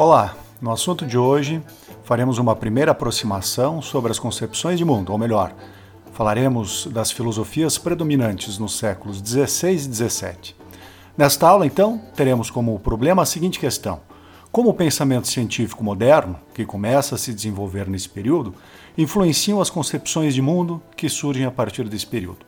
Olá, no assunto de hoje faremos uma primeira aproximação sobre as concepções de mundo, ou melhor, falaremos das filosofias predominantes nos séculos 16 e 17. Nesta aula, então, teremos como problema a seguinte questão: como o pensamento científico moderno, que começa a se desenvolver nesse período, influenciam as concepções de mundo que surgem a partir desse período.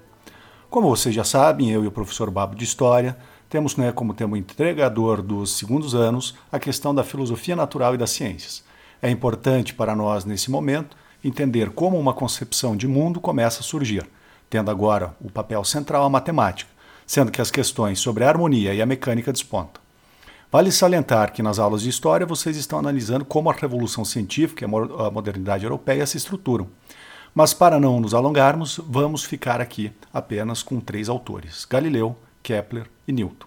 Como vocês já sabem, eu e o professor Babo de História temos né, como tema entregador dos segundos anos a questão da filosofia natural e das ciências. É importante para nós, nesse momento, entender como uma concepção de mundo começa a surgir, tendo agora o papel central a matemática, sendo que as questões sobre a harmonia e a mecânica despontam. Vale salientar que nas aulas de história vocês estão analisando como a revolução científica e a modernidade europeia se estruturam. Mas para não nos alongarmos, vamos ficar aqui apenas com três autores: Galileu, Kepler e Newton.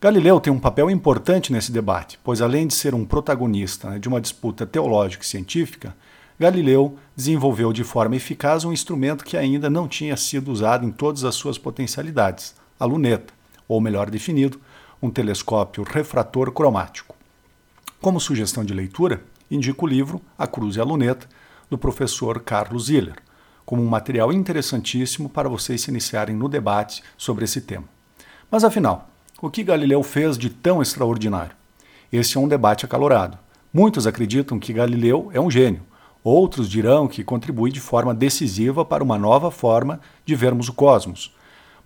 Galileu tem um papel importante nesse debate, pois além de ser um protagonista né, de uma disputa teológica e científica, Galileu desenvolveu de forma eficaz um instrumento que ainda não tinha sido usado em todas as suas potencialidades, a luneta, ou melhor definido, um telescópio refrator cromático. Como sugestão de leitura, indico o livro A Cruz e a Luneta, do professor Carlos Ziller, como um material interessantíssimo para vocês se iniciarem no debate sobre esse tema. Mas afinal, o que Galileu fez de tão extraordinário? Esse é um debate acalorado. Muitos acreditam que Galileu é um gênio, outros dirão que contribui de forma decisiva para uma nova forma de vermos o cosmos,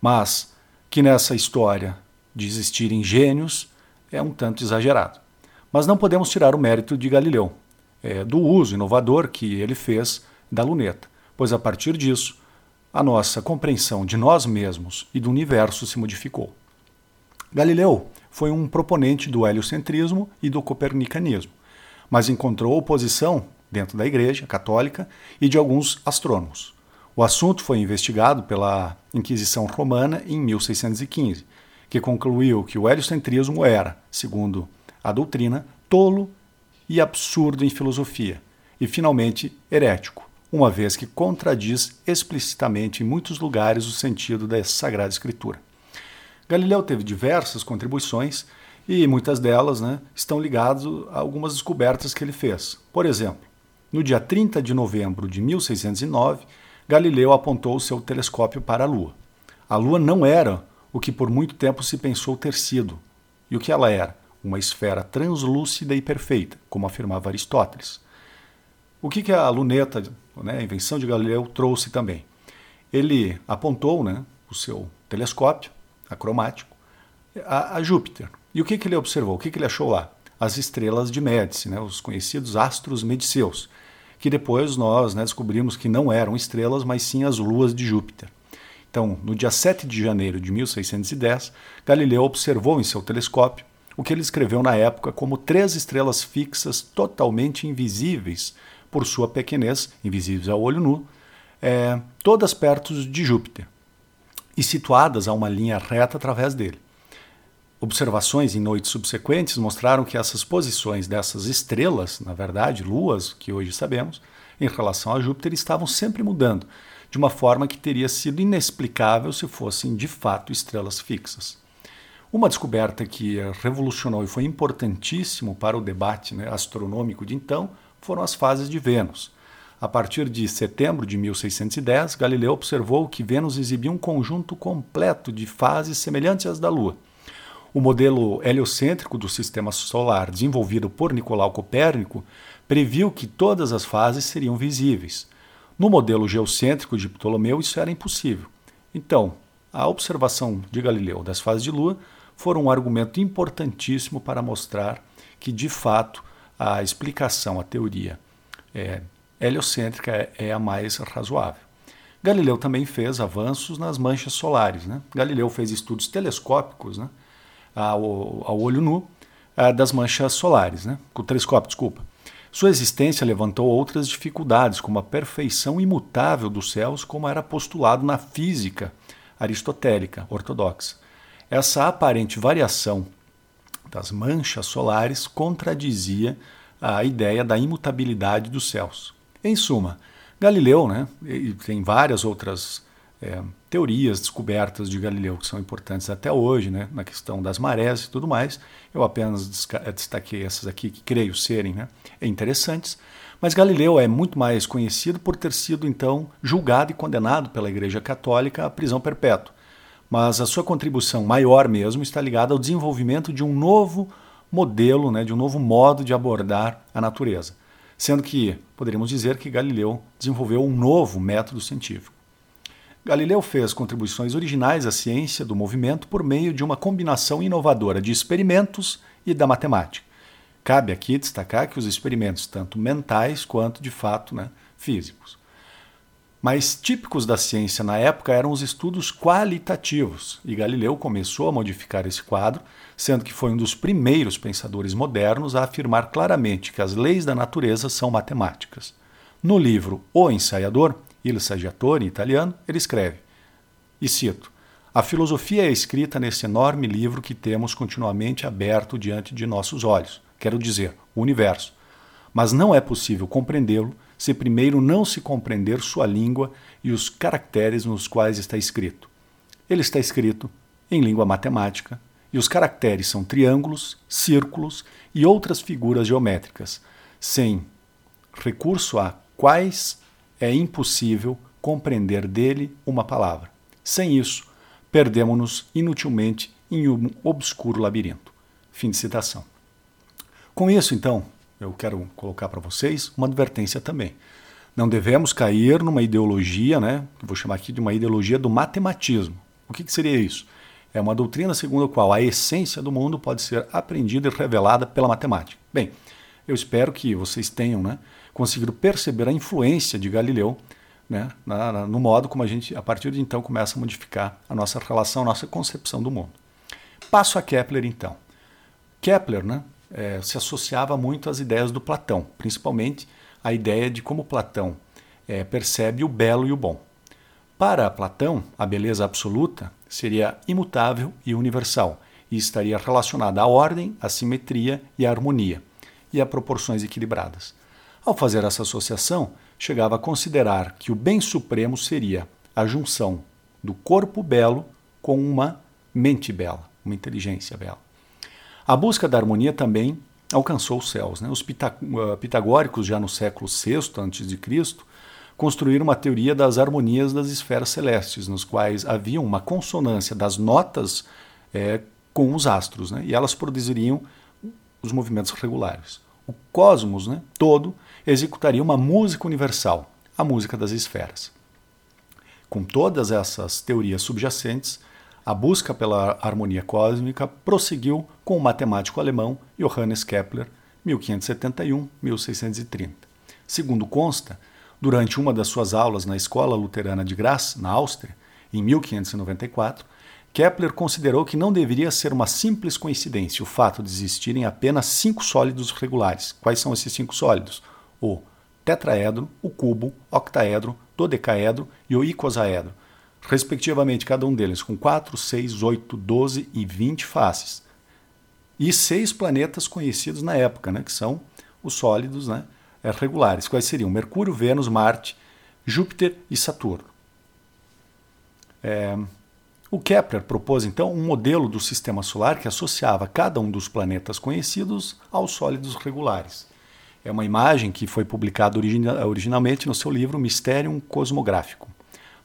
mas que nessa história de existirem gênios é um tanto exagerado. Mas não podemos tirar o mérito de Galileu, é, do uso inovador que ele fez da luneta pois a partir disso, a nossa compreensão de nós mesmos e do universo se modificou. Galileu foi um proponente do heliocentrismo e do copernicanismo, mas encontrou oposição dentro da Igreja Católica e de alguns astrônomos. O assunto foi investigado pela Inquisição Romana em 1615, que concluiu que o heliocentrismo era, segundo a doutrina, tolo e absurdo em filosofia, e finalmente herético uma vez que contradiz explicitamente em muitos lugares o sentido da Sagrada Escritura. Galileu teve diversas contribuições e muitas delas né, estão ligadas a algumas descobertas que ele fez. Por exemplo, no dia 30 de novembro de 1609, Galileu apontou o seu telescópio para a Lua. A Lua não era o que por muito tempo se pensou ter sido. E o que ela era? Uma esfera translúcida e perfeita, como afirmava Aristóteles. O que, que a luneta, né, a invenção de Galileu, trouxe também? Ele apontou né, o seu telescópio acromático a, a Júpiter. E o que, que ele observou? O que, que ele achou lá? As estrelas de Médici, né, os conhecidos astros mediceus, que depois nós né, descobrimos que não eram estrelas, mas sim as luas de Júpiter. Então, no dia 7 de janeiro de 1610, Galileu observou em seu telescópio o que ele escreveu na época como três estrelas fixas totalmente invisíveis por sua pequenez, invisíveis ao olho nu, é, todas perto de Júpiter e situadas a uma linha reta através dele. Observações em noites subsequentes mostraram que essas posições dessas estrelas, na verdade, luas, que hoje sabemos, em relação a Júpiter, estavam sempre mudando, de uma forma que teria sido inexplicável se fossem de fato estrelas fixas. Uma descoberta que revolucionou e foi importantíssimo para o debate né, astronômico de então foram as fases de Vênus. A partir de setembro de 1610, Galileu observou que Vênus exibia um conjunto completo de fases semelhantes às da Lua. O modelo heliocêntrico do sistema solar, desenvolvido por Nicolau Copérnico, previu que todas as fases seriam visíveis. No modelo geocêntrico de Ptolomeu, isso era impossível. Então, a observação de Galileu das fases de Lua foi um argumento importantíssimo para mostrar que, de fato, a explicação, a teoria é, heliocêntrica é, a mais razoável. Galileu também fez avanços nas manchas solares. Né? Galileu fez estudos telescópicos né, ao, ao olho nu das manchas solares, né, com o telescópio, desculpa. Sua existência levantou outras dificuldades, como a perfeição imutável dos céus, como era postulado na física aristotélica ortodoxa. Essa aparente variação das manchas solares contradizia a ideia da imutabilidade dos céus. Em suma, Galileu, né, e tem várias outras é, teorias, descobertas de Galileu que são importantes até hoje, né, na questão das marés e tudo mais. Eu apenas destaquei essas aqui que creio serem né, interessantes. Mas Galileu é muito mais conhecido por ter sido então julgado e condenado pela Igreja Católica à prisão perpétua. Mas a sua contribuição maior mesmo está ligada ao desenvolvimento de um novo modelo, né, de um novo modo de abordar a natureza. Sendo que poderíamos dizer que Galileu desenvolveu um novo método científico. Galileu fez contribuições originais à ciência do movimento por meio de uma combinação inovadora de experimentos e da matemática. Cabe aqui destacar que os experimentos, tanto mentais quanto de fato né, físicos. Mas típicos da ciência na época eram os estudos qualitativos, e Galileu começou a modificar esse quadro, sendo que foi um dos primeiros pensadores modernos a afirmar claramente que as leis da natureza são matemáticas. No livro O Ensaiador, Il Saggiatore, em italiano, ele escreve, e cito, a filosofia é escrita nesse enorme livro que temos continuamente aberto diante de nossos olhos, quero dizer, o universo. Mas não é possível compreendê-lo se primeiro não se compreender sua língua e os caracteres nos quais está escrito. Ele está escrito em língua matemática, e os caracteres são triângulos, círculos e outras figuras geométricas, sem recurso a quais é impossível compreender dele uma palavra. Sem isso, perdemos-nos inutilmente em um obscuro labirinto. Fim de citação. Com isso, então, eu quero colocar para vocês uma advertência também. Não devemos cair numa ideologia, né? Vou chamar aqui de uma ideologia do matematismo. O que, que seria isso? É uma doutrina segundo a qual a essência do mundo pode ser aprendida e revelada pela matemática. Bem, eu espero que vocês tenham né, conseguido perceber a influência de Galileu né, na, na, no modo como a gente, a partir de então, começa a modificar a nossa relação, a nossa concepção do mundo. Passo a Kepler, então. Kepler né, é, se associava muito às ideias do Platão, principalmente a ideia de como Platão é, percebe o belo e o bom. Para Platão, a beleza absoluta seria imutável e universal e estaria relacionada à ordem, à simetria e à harmonia e a proporções equilibradas. Ao fazer essa associação, chegava a considerar que o bem supremo seria a junção do corpo belo com uma mente bela, uma inteligência bela. A busca da harmonia também alcançou os céus. Né? Os uh, pitagóricos, já no século VI a.C., construíram uma teoria das harmonias das esferas celestes, nos quais havia uma consonância das notas é, com os astros, né? e elas produziriam os movimentos regulares. O cosmos né, todo executaria uma música universal, a música das esferas. Com todas essas teorias subjacentes, a busca pela harmonia cósmica prosseguiu com o matemático alemão Johannes Kepler, 1571-1630. Segundo consta, durante uma das suas aulas na Escola Luterana de Graz, na Áustria, em 1594, Kepler considerou que não deveria ser uma simples coincidência o fato de existirem apenas cinco sólidos regulares. Quais são esses cinco sólidos? O tetraedro, o cubo, octaedro, dodecaedro e o icosaedro, respectivamente cada um deles com 4, 6, 8, 12 e 20 faces. E seis planetas conhecidos na época, né, que são os sólidos né, é, regulares. Quais seriam? Mercúrio, Vênus, Marte, Júpiter e Saturno. É, o Kepler propôs então um modelo do sistema solar que associava cada um dos planetas conhecidos aos sólidos regulares. É uma imagem que foi publicada originalmente no seu livro Mysterium Cosmográfico.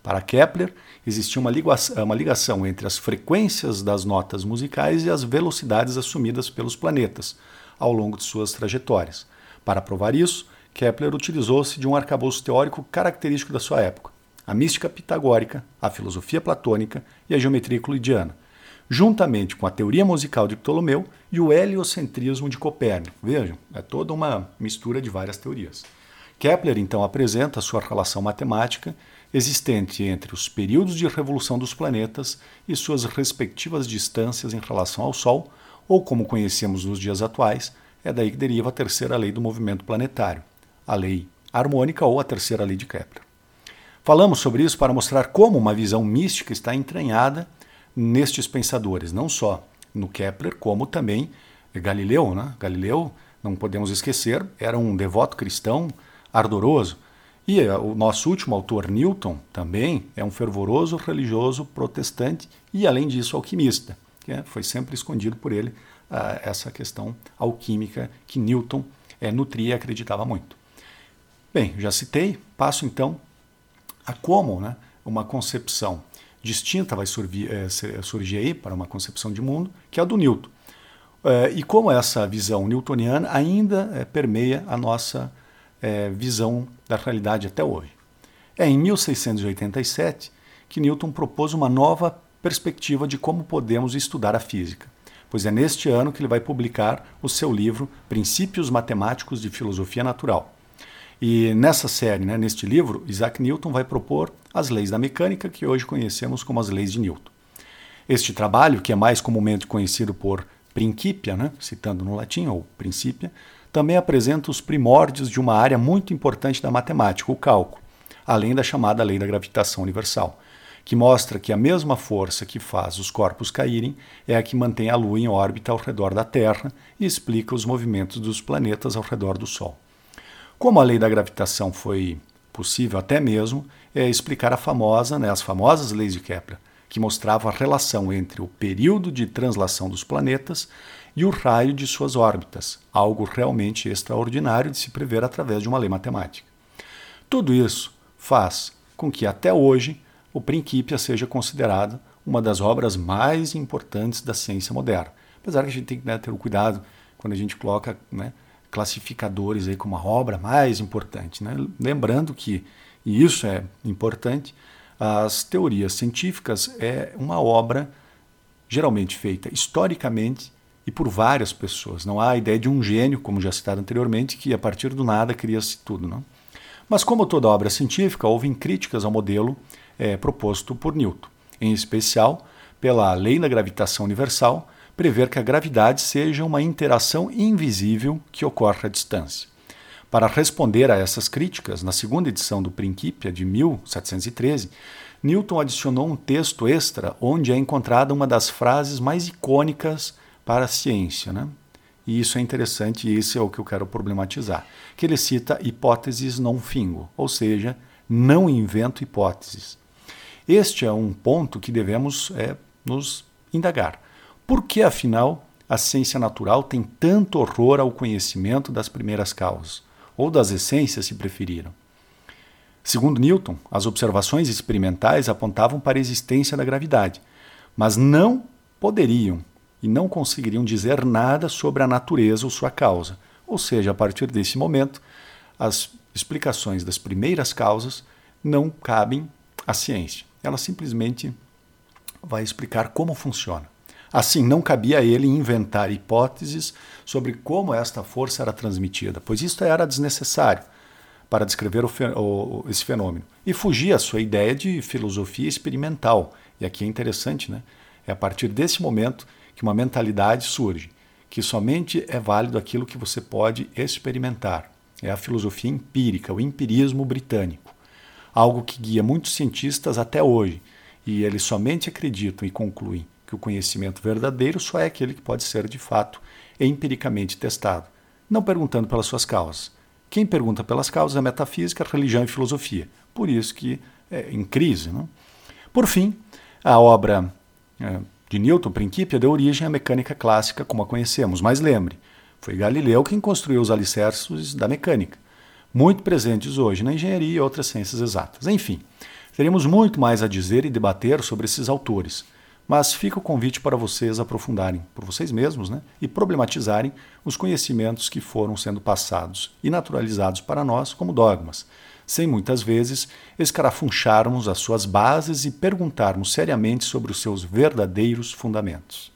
Para Kepler, existia uma ligação, uma ligação entre as frequências das notas musicais e as velocidades assumidas pelos planetas ao longo de suas trajetórias. Para provar isso, Kepler utilizou-se de um arcabouço teórico característico da sua época, a mística pitagórica, a filosofia platônica e a geometria euclidiana, juntamente com a teoria musical de Ptolomeu e o heliocentrismo de Copérnico. Vejam, é toda uma mistura de várias teorias. Kepler então apresenta sua relação matemática existente entre os períodos de revolução dos planetas e suas respectivas distâncias em relação ao Sol, ou como conhecemos nos dias atuais, é daí que deriva a terceira lei do movimento planetário, a lei harmônica ou a terceira lei de Kepler. Falamos sobre isso para mostrar como uma visão mística está entranhada nestes pensadores, não só no Kepler, como também Galileu. Né? Galileu, não podemos esquecer, era um devoto cristão ardoroso E eh, o nosso último autor, Newton, também é um fervoroso religioso protestante e, além disso, alquimista. Que foi sempre escondido por ele uh, essa questão alquímica que Newton uh, nutria e acreditava muito. Bem, já citei, passo então a como né, uma concepção distinta vai surgir, é, surgir aí para uma concepção de mundo, que é a do Newton. É, e como essa visão newtoniana ainda é, permeia a nossa visão da realidade até hoje. É em 1687 que Newton propôs uma nova perspectiva de como podemos estudar a física, pois é neste ano que ele vai publicar o seu livro Princípios Matemáticos de Filosofia Natural. E nessa série, né, neste livro, Isaac Newton vai propor as leis da mecânica que hoje conhecemos como as leis de Newton. Este trabalho, que é mais comumente conhecido por Principia, né, citando no latim, ou Principia, também apresenta os primórdios de uma área muito importante da matemática, o cálculo, além da chamada lei da gravitação universal, que mostra que a mesma força que faz os corpos caírem é a que mantém a Lua em órbita ao redor da Terra e explica os movimentos dos planetas ao redor do Sol. Como a lei da gravitação foi possível até mesmo é explicar a famosa, né, as famosas leis de Kepler, que mostravam a relação entre o período de translação dos planetas e o raio de suas órbitas, algo realmente extraordinário de se prever através de uma lei matemática. Tudo isso faz com que até hoje o Principia seja considerado uma das obras mais importantes da ciência moderna. Apesar que a gente tem que né, ter o cuidado quando a gente coloca né, classificadores aí como a obra mais importante. Né? Lembrando que, e isso é importante, as teorias científicas é uma obra geralmente feita historicamente e por várias pessoas. Não há a ideia de um gênio, como já citado anteriormente, que a partir do nada cria-se tudo. Não? Mas, como toda obra científica, houve críticas ao modelo é, proposto por Newton, em especial pela lei da gravitação universal, prever que a gravidade seja uma interação invisível que ocorre à distância. Para responder a essas críticas, na segunda edição do Principia de 1713, Newton adicionou um texto extra onde é encontrada uma das frases mais icônicas para a ciência. Né? E isso é interessante e isso é o que eu quero problematizar. Que ele cita hipóteses não fingo, ou seja, não invento hipóteses. Este é um ponto que devemos é, nos indagar. Por que, afinal, a ciência natural tem tanto horror ao conhecimento das primeiras causas, ou das essências, se preferiram? Segundo Newton, as observações experimentais apontavam para a existência da gravidade, mas não poderiam e não conseguiriam dizer nada sobre a natureza ou sua causa. Ou seja, a partir desse momento, as explicações das primeiras causas não cabem à ciência. Ela simplesmente vai explicar como funciona. Assim, não cabia a ele inventar hipóteses sobre como esta força era transmitida, pois isto era desnecessário para descrever o, o, esse fenômeno. E fugia à sua ideia de filosofia experimental. E aqui é interessante, né? É a partir desse momento que uma mentalidade surge, que somente é válido aquilo que você pode experimentar. É a filosofia empírica, o empirismo britânico. Algo que guia muitos cientistas até hoje. E eles somente acreditam e concluem que o conhecimento verdadeiro só é aquele que pode ser de fato empiricamente testado, não perguntando pelas suas causas. Quem pergunta pelas causas é metafísica, religião e filosofia. Por isso que é em crise. Não? Por fim, a obra é, de Newton, Principia, deu origem à mecânica clássica como a conhecemos. Mas lembre, foi Galileu quem construiu os alicerces da mecânica, muito presentes hoje na engenharia e outras ciências exatas. Enfim, teremos muito mais a dizer e debater sobre esses autores. Mas fica o convite para vocês aprofundarem por vocês mesmos né, e problematizarem os conhecimentos que foram sendo passados e naturalizados para nós como dogmas, sem muitas vezes escarafuncharmos as suas bases e perguntarmos seriamente sobre os seus verdadeiros fundamentos.